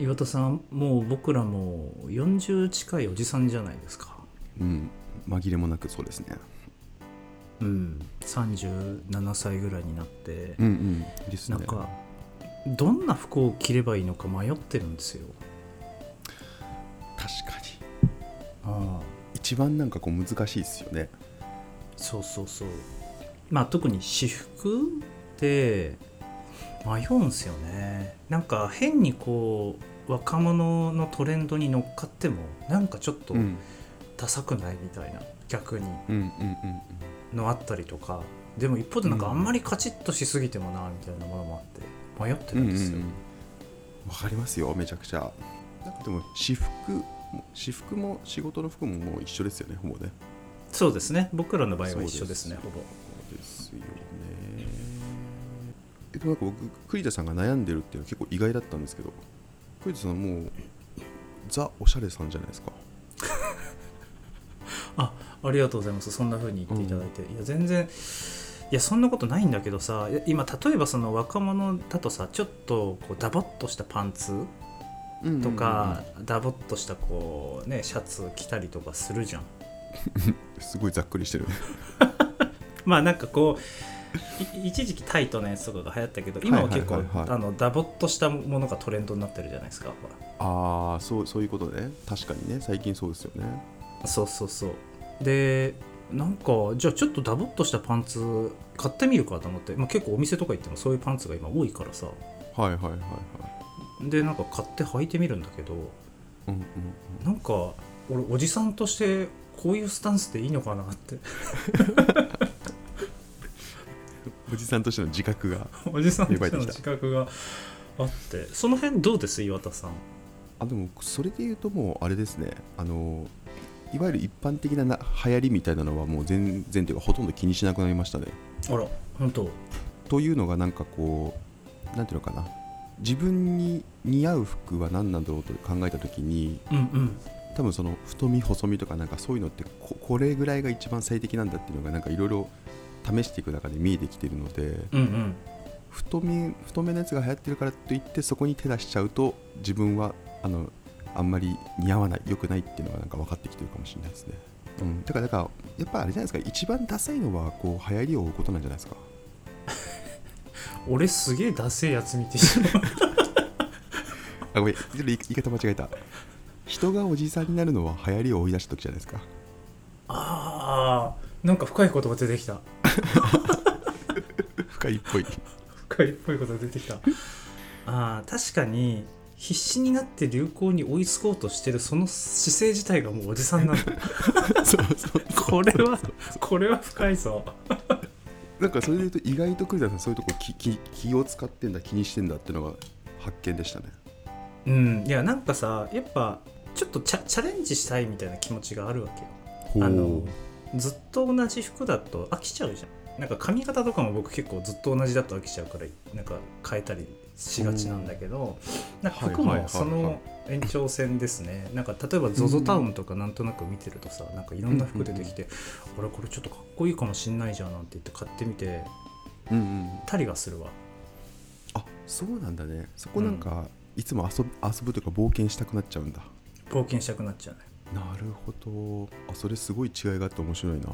岩田さんもう僕らも40近いおじさんじゃないですか。うん紛れもなくそうですね。うん37歳ぐらいになって、うんうんですね。なんかどんな服を着ればいいのか迷ってるんですよ。確かに。ああ。一番なんかこう難しいですよね。そうそうそう。まあ特に私服って迷うんすよね。なんか変にこう若者のトレンドに乗っかってもなんかちょっとうん。ダサくないみたいな逆に。うんうんうんのあったりとか。でも一方でなんかあんまりカチッとしすぎてもなみたいなものもあって迷ってうんるんですよ、うんうんわかりますよめちゃくちゃ。なんかでも私服も私服も仕事の服ももう一緒ですよねほぼね。そうですね。僕らの場合は一緒ですねほぼなんか僕栗田さんが悩んでるっていうのは結構意外だったんですけど栗田さんもうザ・おしゃれさんじゃないですか。あありがとうございます。そんな風に言っていただいて、いや全然いやそんなことないんだけどさ今例えばその若者だとさちょっとこうダボっとしたパンツとか、ダボっとしたこうねシャツ着たりとかするじゃん。すごいざっくりしてる。まあなんかこうい一時期タイトなやつとかが流行ったけど今は結構、はいはいはい。はいあのダボっとしたものがトレンドになってるじゃないですかああそうそういうことね。確かにね。最近そうですよね。そうそうそう。でなんかじゃあちょっとダボっとしたパンツ買ってみるかと思って、まあ、結構お店とか行ってもそういうパンツが今多いからさ。はいはいはいはい。でなんか買って履いてみるんだけどうんうん。なんか俺おじさんとしてこういうスタンスでいいのかなって おじさんとしての自覚が おじさんとしての自覚があって。その辺どうです？岩田さん。あでもそれで言うともうあれですね。あのいわゆる一般的なな流行りみたいなのはもう全然というかほとんど気にしなくなりましたね。あら本当。というのがなんかこうなんていうのかな。自分に似合う服は何なんだろうと考えた時にうんうん。多分その太み細みとかなんかそういうのってここれぐらいが一番最適なんだっていうのがなんかいろいろ試していく中で見えてきてるのでうんうん。太み太めのやつが流行ってるからといってそこに手出しちゃうと自分はあのあんまり似合わない良くないっていうのがなんか分かってきてるかもしれないですね、うん、だからだからやっぱあれじゃないですか。一番ダサいのはこう流行りを追うことなんじゃないですか。俺すげえダセえやつ見てる。あごめん。ちょっと言い方間違えた。人がおじさんになるのは流行りを追い出した時じゃないですか。あーなんか深い言葉出てきた 深いっぽい。深いっぽいことが出てきた。あー確かに必死になって流行に追いつこうとしてるその姿勢自体がもうおじさんなんだそうそう。これはこれは深いぞ。なんかそれで言うと意外と栗田さんそういうとこ気気気を使ってんだ気にしてんだっていうのが発見でしたね。うん。いやなんかさやっぱちょっとチャチャレンジしたいみたいな気持ちがあるわけよ。あのずっと同じ服だと飽きちゃうじゃん。なんか髪型とかも僕結構ずっと同じだと飽きちゃうからなんか変えたりしがちなんだけどなんか服はいはいはいはい。もその延長線ですね。なんか例えば ZOZO タウンとかなんとなく見てるとさなんかいろんな服出てきて「俺これちょっとかっこいいかもしんないじゃん」なんて言って買ってみてうんうん。たりがするわ。あそうなんだね。そこなんか、いつも遊ぶ遊ぶというか冒険したくなっちゃうんだ。冒険したくなっちゃうねなるほど。あそれすごい違いがあって面白いな。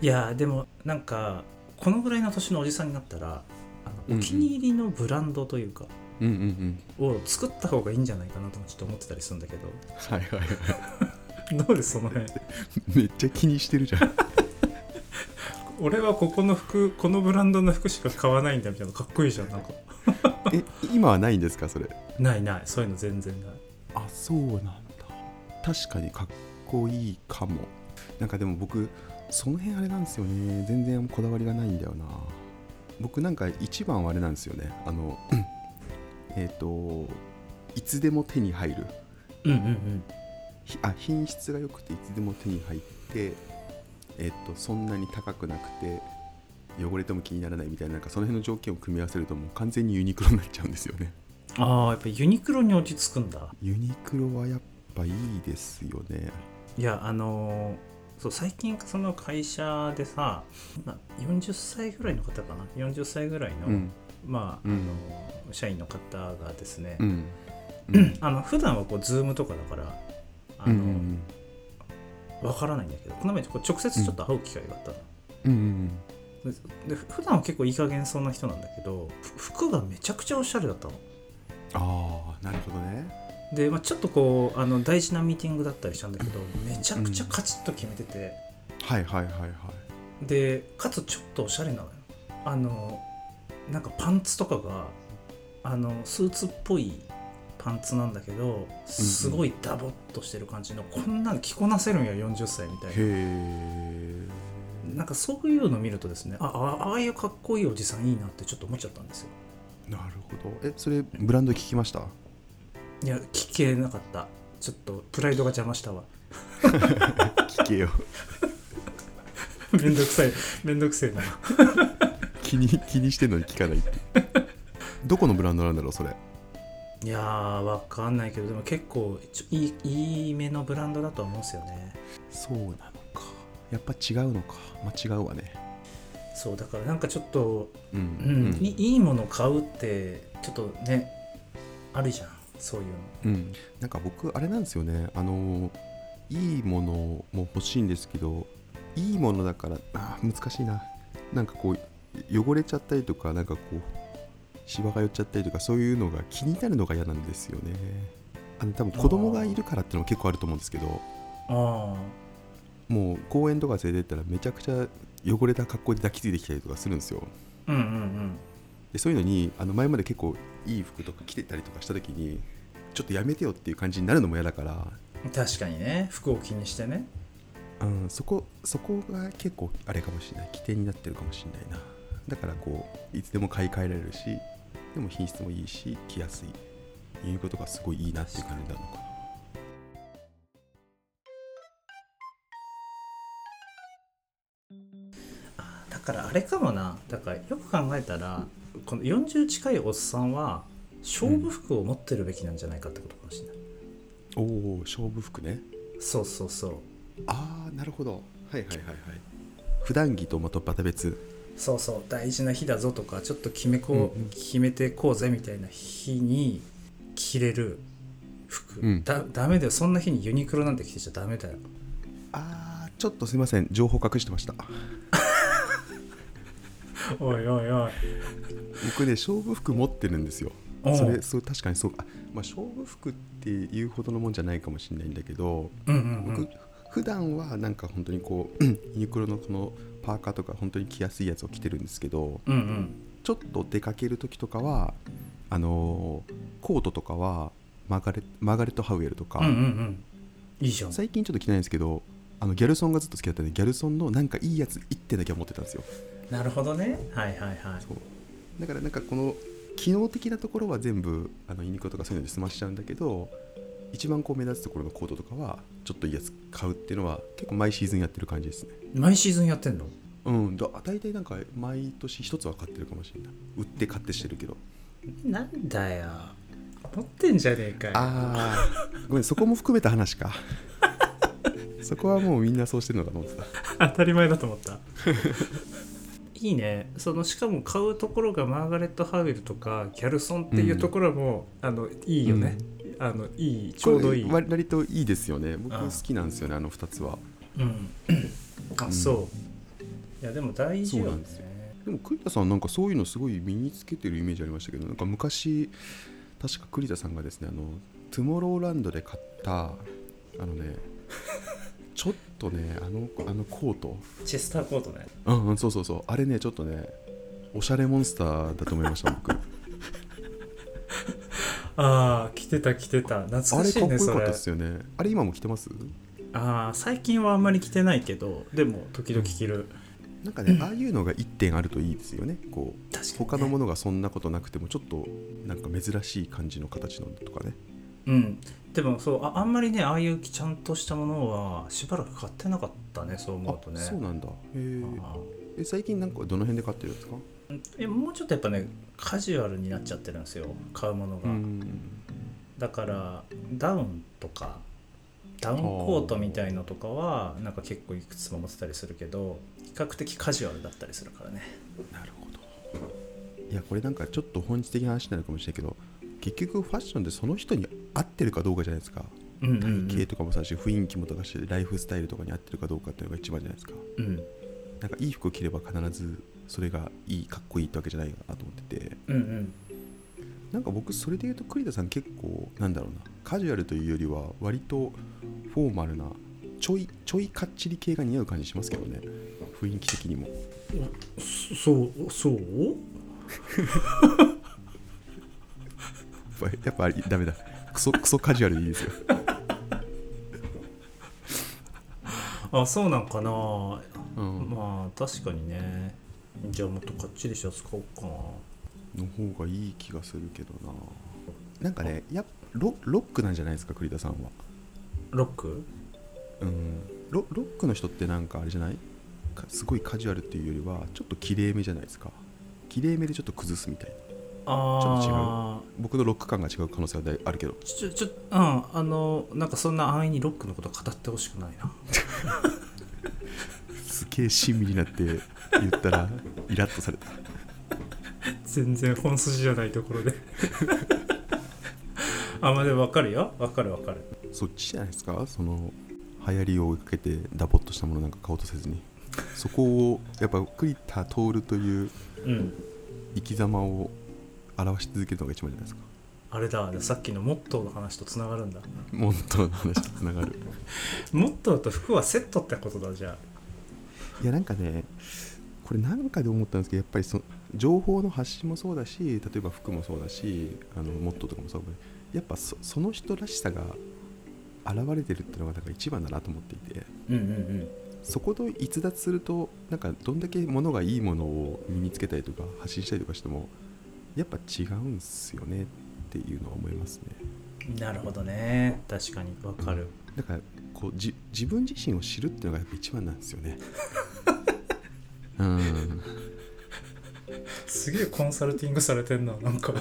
いやーでもなんかこのぐらいの年のおじさんになったらあのお気に入りのブランドというか、うんうんうん。を作った方がいいんじゃないかなともちょっと思ってたりするんだけど。はいはいはい。どうですその辺？めっちゃ気にしてるじゃん。俺はここの服このブランドの服しか買わないんだみたいなかっこいいじゃんなんか。え今はないんですかそれ？ないないそういうの全然ない。あそうなんだ確かにかっこいいかも。なんかでも僕その辺あれなんですよね。全然こだわりがないんだよな。僕なんか一番はあれなんですよね。あのえっといつでも手に入る。うんうんうん。ひあ品質が良くていつでも手に入ってえっとそんなに高くなくて汚れても気にならないみたいななんかその辺の条件を組み合わせるともう完全にユニクロになっちゃうんですよね。ああやっぱユニクロに落ち着くんだ。ユニクロはやっぱいいですよね。いやあのーそう最近その会社でさ今40歳ぐらいの方かな？40歳ぐらいの、うん。まあ、うん。あの社員の方がですね、うん。う んあの普段はこうズームとかだからあの、うんうんわからないんだけどこの前こう直接ちょっと会う機会があったの、うんうんでで普段は結構いい加減そうな人なんだけどふ服がめちゃくちゃおしゃれだったの。ああなるほどねで、まあ、ちょっとこうあの大事なミーティングだったりしたんだけどめちゃくちゃカチッと決めてて、はいはいはいはい。でかつちょっとおしゃれなのよ。あのなんかパンツとかがあのスーツっぽいパンツなんだけどすごいダボっとしてる感じの、こんなの着こなせるんや40歳みたいへえ。ななんかそういうの見るとですねああああいうかっこいいおじさんいいなってちょっと思っちゃったんですよ。なるほど。えそれブランド聞きました？いや聞けなかった。ちょっとプライドが邪魔したわ。聞けよ。めんどくさい。めんどくせえな。気に気にしてんのに聞かないってどこのブランドなんだろうそれ？いやーわかんないけどでも結構いいいいめのブランドだと思うんですよね。そうなのか。やっぱ違うのか。まあ違うわね。そうだからなんかちょっと、うんうん。いいいもの買うってちょっとねあるじゃんそういうの。うん、なんか僕あれなんですよね。あのいいものも欲しいんですけどいいものだからあー難しいな。なんかこう汚れちゃったりとかなんかこうシワが寄っちゃったりとかそういうのが気になるのが嫌なんですよね。あの多分子供がいるからっていうのも結構あると思うんですけどあもう公園とか連れてったらめちゃくちゃ汚れた格好で抱きついてきたりとかするんですよ。あうんうん。でそういうのにあの前まで結構いい服とか着てたりとかした時にちょっとやめてよっていう感じになるのも嫌だから。うん確かにね。服を気にしてね。うん、そこそこが結構あれかもしれない。起点になってるかもしれないな。だからこういつでも買い替えられるしでも品質もいいし着やすい。いうことがすごいいいなっていう感じなのかな。だからあれかもな。だからよく考えたらこの40近いおっさんは勝負服を持ってるべきなんじゃないかってことかもしれない、おお勝負服ね。そうそうそう。ああなるほど。はいはいはいはい。普段着とまた別。そうそう。大事な日だぞとかちょっと決めこう、うんうん。決めてこうぜみたいな日に着れる服、うん。だダメだよ。そんな日にユニクロなんて着てちゃダメだよ。ああちょっとすいません。情報隠してましたおいおいおい。僕ね勝負服持ってるんですよ。それそう確かにそう。あ、まあ、勝負服っていうほどのもんじゃないかもしれないんだけどうんうんう僕、ん普段はなんか本当にこう ユニクロのこのパーカーとか本当に着やすいやつを着てるんですけどうんうん。ちょっと出かける時とかはあのーコートとかはマーガレマーガレット・ハウエルとか、うんうんうん。いいじゃん。最近ちょっと着ないんですけどあのギャルソンがずっと好きだったんでギャルソンのなんかいいやつ1点だけは持ってたんですよなるほどね。はいはいはい。そう。だからなんかこの機能的なところは全部あのユニクロとかそういうので済ましちゃうんだけど一番こう目立つところのコートとかはちょっといいやつ買うっていうのは結構毎シーズンやってる感じですね。毎シーズンやってんの？うん。だ大体なんか毎年一つは買ってるかもしれない。売って買ってしてるけど。なんだよ。持ってんじゃねえかよ。ああごめんそこも含めた話か。そこはもうみんなそうしてるのかと思ってた。当たり前だと思ったいいね。そのしかも買うところがマーガレット・ハウエルとかギャルソンっていうところも、あのいいよね、あのいいちょうどいい、割といいですよね。僕好きなんですよねあの2つは。うん、あそう。いやでも大事よね。そうなんですよ。でも栗田さんなんかそういうのすごい身につけてるイメージありましたけどなんか昔確か栗田さんがですねあのトゥモローランドで買ったあのねちょっとねあのあのコート。チェスターコートね。うんうんそうそうそう。あれねちょっとねおしゃれモンスターだと思いました僕。ああ着てた着てた。懐あかしいれかっこよかったですよね。あれ今も着てます？ああ最近はあんまり着てないけどでも時々着る、なんかね、ああいうのが1点あるといいですよね。こう確かに、ね、他のものがそんなことなくてもちょっとなんか珍しい感じの形のとかね。うんでもそうああんまりねああいうちゃんとしたものはしばらく買ってなかったねそう思うとね。あそうなんだ。へえ最近なんかどの辺で買ってるんですか？ーえもうちょっとやっぱねカジュアルになっちゃってるんですよ買うものが、うん。だからダウンとかダウンコートみたいのとかはなんか結構いくつも持ってたりするけど比較的カジュアルだったりするからね。なるほど。いやこれなんかちょっと本質的な話になるかもしれないけど結局ファッションってその人に合ってるかどうかじゃないですか。うんうんうん。体型とかもそうだし雰囲気もとかしてライフスタイルとかに合ってるかどうかっていうのが一番じゃないですか。うん。なんかいい服を着れば必ずそれがいいかっこいいってわけじゃないかなと思ってて。うんうん。なんか僕それで言うと栗田さん結構なんだろうな。カジュアルというよりは割とフォーマルなちょいちょいかっちり系が似合う感じしますけどね。雰囲気的にも。そうそう？やっぱやっぱあれダメだ。クソクソカジュアルでいいですよ。あそうなんかな。うん。まあ確かにね。じゃあもっとかっちりしたやつ買おうかなの方がいい気がするけどな。なんかねやっロロックなんじゃないですか栗田さんは。ロック？うん。ロロックの人ってなんかあれじゃない？かすごいカジュアルっていうよりはちょっときれいめじゃないですか。きれいめでちょっと崩すみたいなああ僕のロック感が違う可能性はあるけど。ちょちょうん。あのなんかそんな安易にロックのこと語ってほしくないな。すげえ親身になって言ったらイラッとされた。全然本筋じゃないところで。あまあでも分かるよ。分かる分かる。そっちじゃないですか？その流行りを追いかけてダボっとしたものなんか買おうとせずに。そこをやっぱ栗田徹といううん。生き様を表し続けるのが一番じゃないですか。あれださっきのモットーの話とつながるんだ。モントの話とつながる。モットーと服はセットってことだじゃいやなんかねこれなんかで思ったんですけどやっぱりそ情報の発信もそうだし例えば服もそうだしあのモットーとかもそうだやっぱそその人らしさが現れてるっていうのがなんか一番だなと思っていて。あうんうんうん。そこと逸脱するとなんかどんだけ物がいいものを身につけたりとか発信したりとかしてもやっぱ違うんすよねっていうのは思いますね。なるほどね。確かに分かる、だからこうじ自分自身を知るっていうのがやっぱ一番なんですよね。うん。すげえコンサルティングされてんななんか